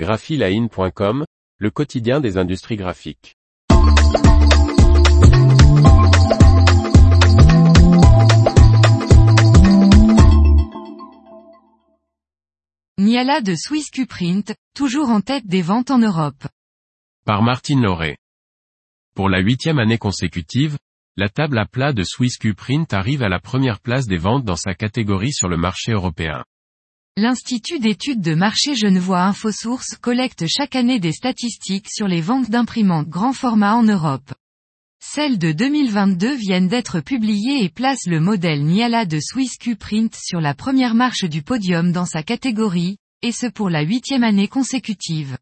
graphiline.com, le quotidien des industries graphiques. Niala de Swiss Qprint, toujours en tête des ventes en Europe. Par Martine Lauré. Pour la huitième année consécutive, la table à plat de Swiss Qprint arrive à la première place des ventes dans sa catégorie sur le marché européen. L'Institut d'études de marché Genevois InfoSource collecte chaque année des statistiques sur les ventes d'imprimantes grand format en Europe. Celles de 2022 viennent d'être publiées et placent le modèle Niala de Swiss Qprint sur la première marche du podium dans sa catégorie, et ce pour la huitième année consécutive.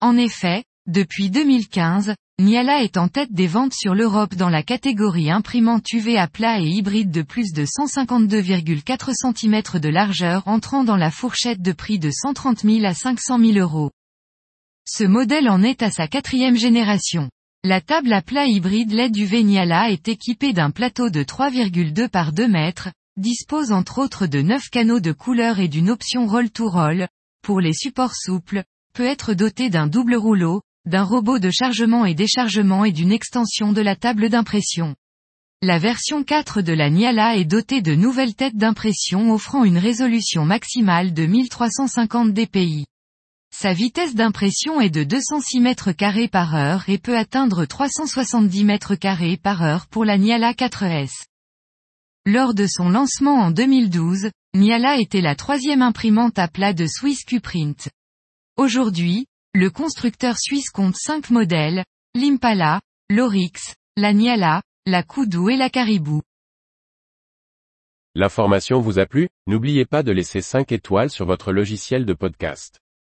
En effet, depuis 2015, Niala est en tête des ventes sur l'Europe dans la catégorie imprimante UV à plat et hybride de plus de 152,4 cm de largeur entrant dans la fourchette de prix de 130 000 à 500 000 euros. Ce modèle en est à sa quatrième génération. La table à plat hybride LED UV Niala est équipée d'un plateau de 3,2 par 2 mètres, dispose entre autres de 9 canaux de couleur et d'une option roll-to-roll, pour les supports souples, peut être doté d'un double rouleau, d'un robot de chargement et déchargement et d'une extension de la table d'impression. La version 4 de la Niala est dotée de nouvelles têtes d'impression offrant une résolution maximale de 1350 dpi. Sa vitesse d'impression est de 206 mètres carrés par heure et peut atteindre 370 mètres carrés par heure pour la Niala 4S. Lors de son lancement en 2012, Niala était la troisième imprimante à plat de Swiss Qprint. Aujourd'hui, le constructeur suisse compte 5 modèles, l'Impala, l'Orix, la Niala, la Koudou et la Caribou. L'information vous a plu? N'oubliez pas de laisser 5 étoiles sur votre logiciel de podcast.